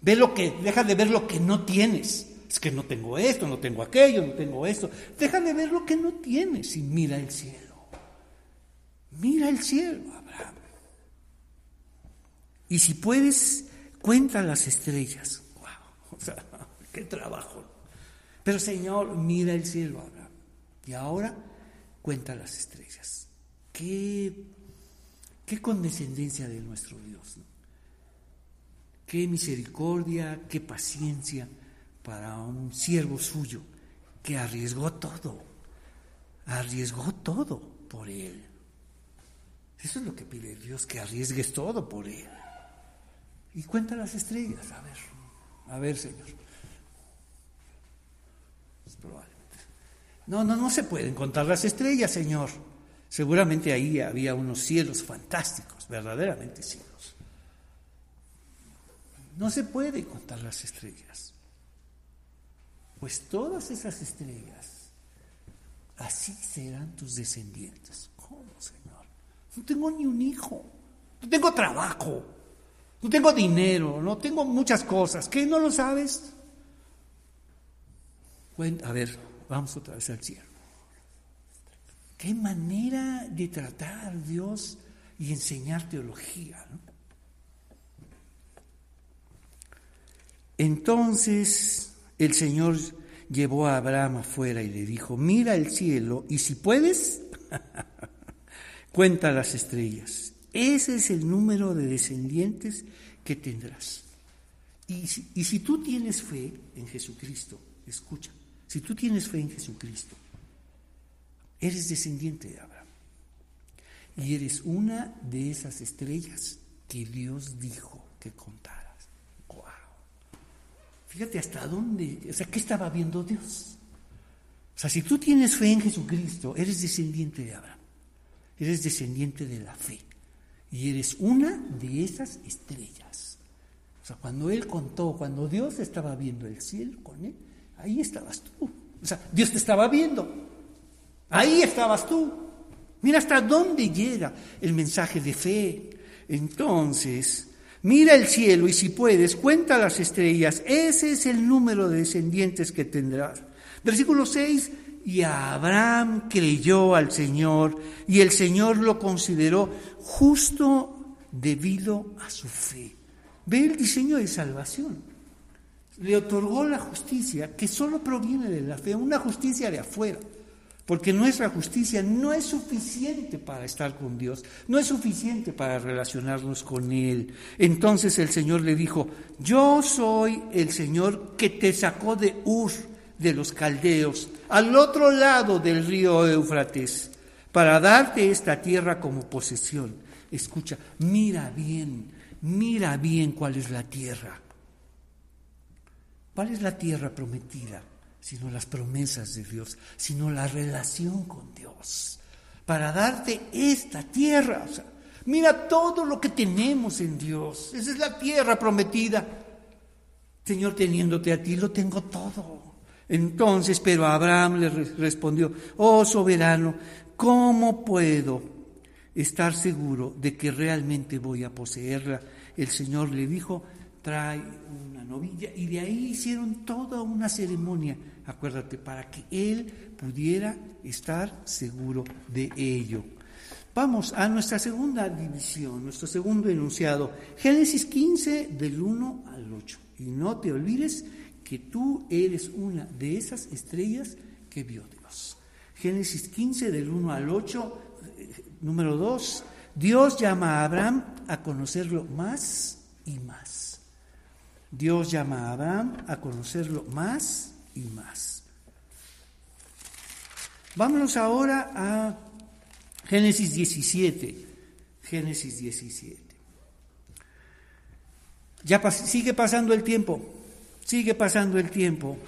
Ve lo que, deja de ver lo que no tienes. Es que no tengo esto, no tengo aquello, no tengo esto. Deja de ver lo que no tienes y mira el cielo. Mira el cielo, Abraham. Y si puedes, cuenta las estrellas. Wow. O sea, qué trabajo. Pero Señor, mira el cielo ahora. Y ahora cuenta las estrellas. Qué, qué condescendencia de nuestro Dios. Qué misericordia, qué paciencia para un siervo suyo que arriesgó todo. Arriesgó todo por él. Eso es lo que pide Dios, que arriesgues todo por él. Y cuenta las estrellas, a ver, a ver, Señor. No, no, no se pueden contar las estrellas, Señor. Seguramente ahí había unos cielos fantásticos, verdaderamente cielos. No se puede contar las estrellas. Pues todas esas estrellas, así serán tus descendientes. ¿Cómo, Señor? No tengo ni un hijo, no tengo trabajo, no tengo dinero, no tengo muchas cosas. ¿Qué no lo sabes? A ver, vamos otra vez al cielo. Qué manera de tratar Dios y enseñar teología. Entonces el Señor llevó a Abraham afuera y le dijo, mira el cielo y si puedes, cuenta las estrellas. Ese es el número de descendientes que tendrás. Y si, y si tú tienes fe en Jesucristo, escucha, si tú tienes fe en Jesucristo, eres descendiente de Abraham. Y eres una de esas estrellas que Dios dijo que contaras. ¡Wow! Fíjate hasta dónde, o sea, ¿qué estaba viendo Dios? O sea, si tú tienes fe en Jesucristo, eres descendiente de Abraham. Eres descendiente de la fe. Y eres una de esas estrellas. O sea, cuando Él contó, cuando Dios estaba viendo el cielo con Él, ahí estabas tú. O sea, Dios te estaba viendo. Ahí estabas tú. Mira hasta dónde llega el mensaje de fe. Entonces, mira el cielo y si puedes, cuenta las estrellas. Ese es el número de descendientes que tendrás. Versículo 6, y Abraham creyó al Señor y el Señor lo consideró justo debido a su fe. Ve el diseño de salvación. Le otorgó la justicia que solo proviene de la fe, una justicia de afuera. Porque nuestra justicia no es suficiente para estar con Dios, no es suficiente para relacionarnos con Él. Entonces el Señor le dijo, yo soy el Señor que te sacó de Ur, de los caldeos, al otro lado del río Éufrates, para darte esta tierra como posesión. Escucha, mira bien, mira bien cuál es la tierra. ¿Cuál es la tierra prometida? sino las promesas de Dios, sino la relación con Dios, para darte esta tierra. mira todo lo que tenemos en Dios. Esa es la tierra prometida. Señor, teniéndote a ti, lo tengo todo. Entonces, pero Abraham le respondió, oh soberano, ¿cómo puedo estar seguro de que realmente voy a poseerla? El Señor le dijo, trae una novilla y de ahí hicieron toda una ceremonia, acuérdate, para que él pudiera estar seguro de ello. Vamos a nuestra segunda división, nuestro segundo enunciado, Génesis 15 del 1 al 8. Y no te olvides que tú eres una de esas estrellas que vio Dios. Génesis 15 del 1 al 8, eh, número 2, Dios llama a Abraham a conocerlo más y más. Dios llama a Abraham a conocerlo más y más. Vámonos ahora a Génesis 17. Génesis 17. Ya sigue pasando el tiempo, sigue pasando el tiempo.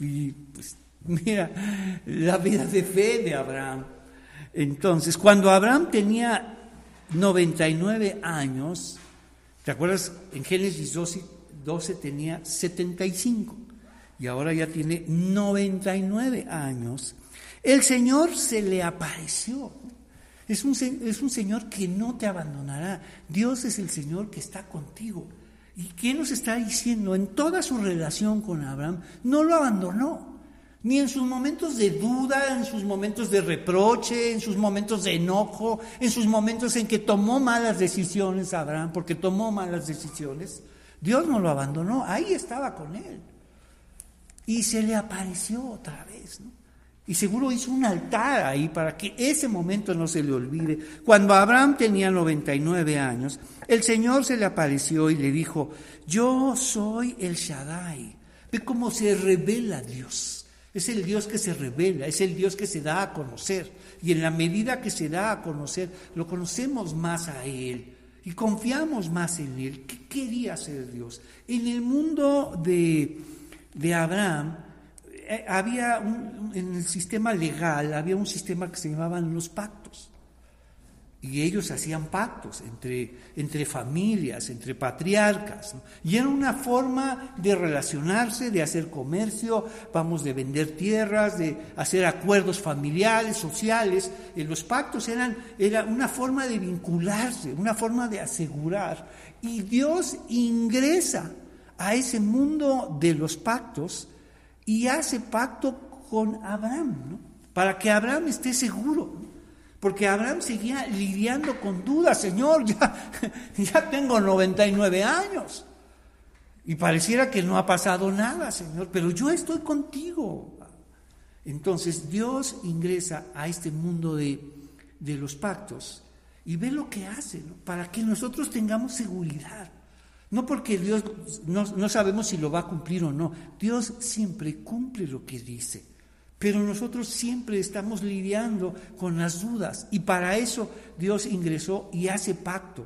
Y pues, mira la vida de fe de Abraham. Entonces, cuando Abraham tenía 99 años, ¿te acuerdas en Génesis 12? 12 tenía 75 y ahora ya tiene 99 años. El Señor se le apareció. Es un, es un Señor que no te abandonará. Dios es el Señor que está contigo. ¿Y qué nos está diciendo? En toda su relación con Abraham, no lo abandonó. Ni en sus momentos de duda, en sus momentos de reproche, en sus momentos de enojo, en sus momentos en que tomó malas decisiones Abraham, porque tomó malas decisiones. Dios no lo abandonó, ahí estaba con él. Y se le apareció otra vez, ¿no? Y seguro hizo un altar ahí para que ese momento no se le olvide. Cuando Abraham tenía 99 años, el Señor se le apareció y le dijo, yo soy el Shaddai. Ve cómo se revela Dios. Es el Dios que se revela, es el Dios que se da a conocer. Y en la medida que se da a conocer, lo conocemos más a Él y confiamos más en Él. ¿Qué quería hacer Dios? En el mundo de, de Abraham, eh, había un, en el sistema legal, había un sistema que se llamaban los pactos. Y ellos hacían pactos entre, entre familias, entre patriarcas. Y era una forma de relacionarse, de hacer comercio, vamos, de vender tierras, de hacer acuerdos familiares, sociales. Eh, los pactos eran era una forma de vincularse, una forma de asegurar. Y Dios ingresa a ese mundo de los pactos y hace pacto con Abraham, ¿no? para que Abraham esté seguro. Porque Abraham seguía lidiando con dudas, Señor, ya, ya tengo 99 años. Y pareciera que no ha pasado nada, Señor, pero yo estoy contigo. Entonces Dios ingresa a este mundo de, los pactos y ve lo que hace, para que nosotros tengamos seguridad. No porque Dios no, no, sabemos si lo va a cumplir o no. Dios siempre cumple lo que dice. Pero nosotros siempre estamos lidiando con las dudas. Y para eso Dios ingresó y hace pacto.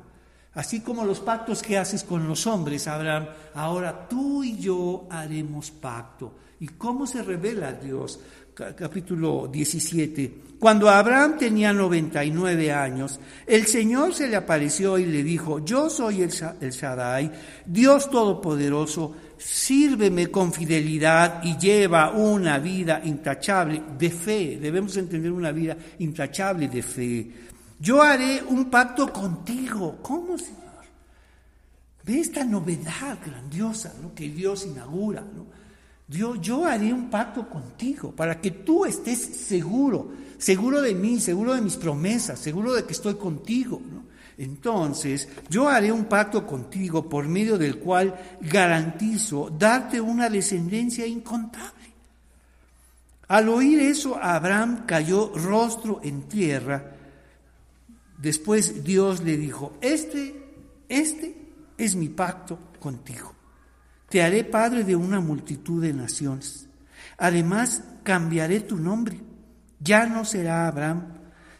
Así como los pactos que haces con los hombres, Abraham, ahora tú y yo haremos pacto. ¿Y cómo se revela Dios? Capítulo 17. Cuando Abraham tenía 99 años, el Señor se le apareció y le dijo, yo soy el, Shaddai, Dios Todopoderoso, sírveme con fidelidad y lleva una vida intachable de fe. Debemos entender una vida intachable de fe. Yo haré un pacto contigo. ¿Cómo, Señor? Ve esta novedad grandiosa que Dios inaugura. Dios, yo haré un pacto contigo para que tú estés seguro, seguro de mí, seguro de mis promesas, seguro de que estoy contigo. Entonces, yo haré un pacto contigo por medio del cual garantizo darte una descendencia incontable. Al oír eso, Abraham cayó rostro en tierra Después Dios le dijo, este, este es mi pacto contigo. Te haré padre de una multitud de naciones. Además, cambiaré tu nombre. Ya no será Abraham,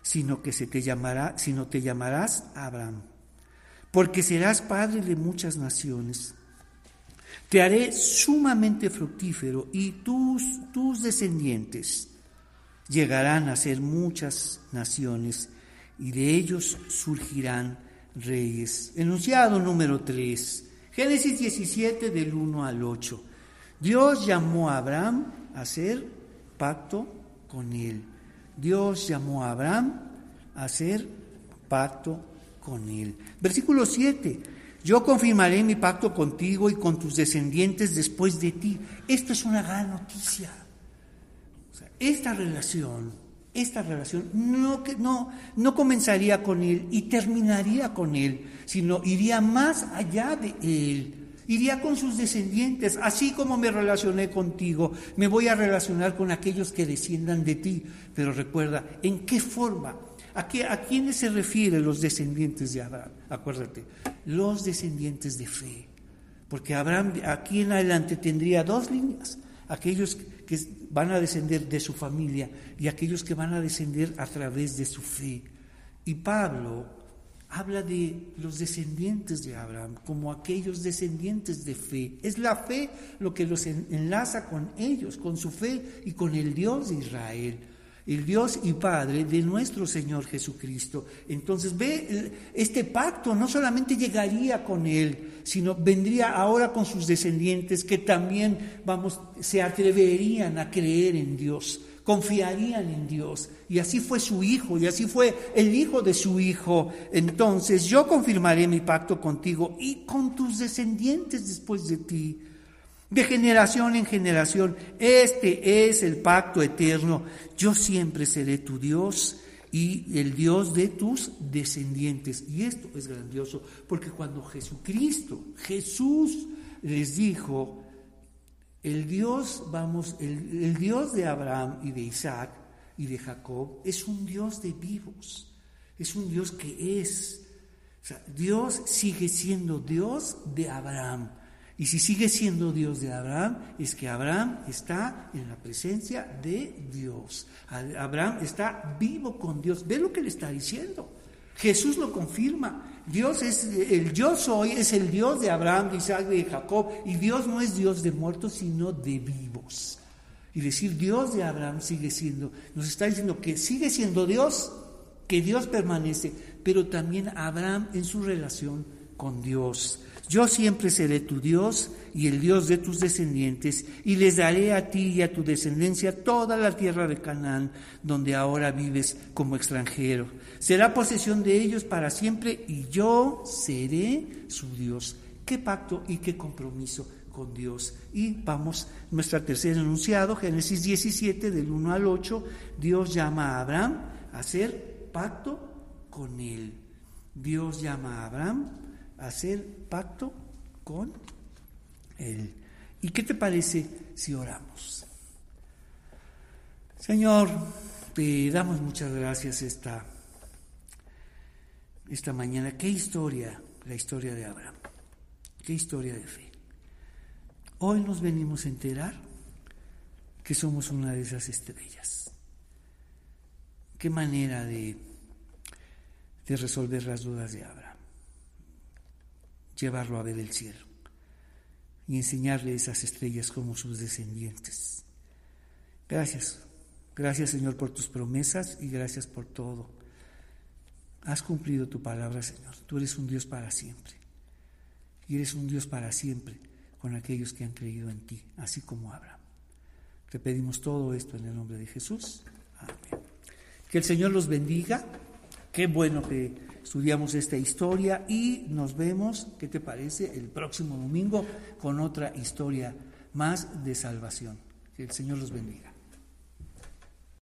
sino que se te llamará, sino te llamarás Abraham, porque serás padre de muchas naciones. Te haré sumamente fructífero y tus, tus descendientes llegarán a ser muchas naciones y de ellos surgirán reyes. Enunciado número 3, Génesis 17 del 1 al 8. Dios llamó a Abraham a hacer pacto con él. Dios llamó a Abraham a hacer pacto con él. Versículo 7. Yo confirmaré mi pacto contigo y con tus descendientes después de ti. Esto es una gran noticia. esta relación esta relación no, no, no comenzaría con Él y terminaría con Él, sino iría más allá de Él. Iría con sus descendientes, así como me relacioné contigo, me voy a relacionar con aquellos que desciendan de ti. Pero recuerda, ¿en qué forma? ¿A, qué, ¿A quiénes se refieren los descendientes de Abraham? Acuérdate, los descendientes de fe. Porque Abraham aquí en adelante tendría dos líneas. Aquellos que van a descender de su familia y aquellos que van a descender a través de su fe. Y Pablo habla de los descendientes de Abraham como aquellos descendientes de fe. Es la fe lo que los enlaza con ellos, con su fe y con el Dios de Israel el Dios y Padre de nuestro Señor Jesucristo. Entonces ve, este pacto no solamente llegaría con Él, sino vendría ahora con sus descendientes que también, vamos, se atreverían a creer en Dios, confiarían en Dios. Y así fue su hijo, y así fue el hijo de su hijo. Entonces yo confirmaré mi pacto contigo y con tus descendientes después de ti de generación en generación. Este es el pacto eterno. Yo siempre seré tu Dios y el Dios de tus descendientes. Y esto es grandioso, porque cuando Jesucristo, Jesús les dijo, el Dios, vamos, el, Dios de Abraham y de Isaac y de Jacob es un Dios de vivos, es un Dios que es. Dios sigue siendo Dios de Abraham. Y si sigue siendo Dios de Abraham, es que Abraham está en la presencia de Dios. Abraham está vivo con Dios. Ve lo que le está diciendo. Jesús lo confirma. Dios es el yo soy, es el Dios de Abraham, de Isaac, de Jacob. Y Dios no es Dios de muertos, sino de vivos. Y decir Dios de Abraham sigue siendo, nos está diciendo que sigue siendo Dios, que Dios permanece, pero también Abraham en su relación con Dios. Yo siempre seré tu Dios y el Dios de tus descendientes, y les daré a ti y a tu descendencia toda la tierra de Canaán, donde ahora vives como extranjero. Será posesión de ellos para siempre, y yo seré su Dios. Qué pacto y qué compromiso con Dios. Y vamos, nuestro tercer enunciado, Génesis 17, del 1 al 8, Dios llama a Abraham a hacer pacto con él. Dios llama a Abraham hacer pacto con ¿Y qué te parece si oramos? Señor, te damos muchas gracias esta, esta mañana. Qué historia, la historia de Abraham. Qué historia de fe. Hoy nos venimos a enterar que somos una de esas estrellas. Qué manera de, de resolver las dudas de Abraham. Llevarlo a ver el cielo y enseñarle esas estrellas como sus descendientes. Gracias, gracias Señor por tus promesas y gracias por todo. Has cumplido tu palabra, Señor. Tú eres un Dios para siempre. Y eres un Dios para siempre con aquellos que han creído en ti, así como Abraham. Te pedimos todo esto en el nombre de Jesús. Amén. Que el Señor los bendiga. Qué bueno que estudiamos esta historia y nos vemos, ¿qué te parece?, el próximo domingo con otra historia más de salvación. Que el Señor los bendiga.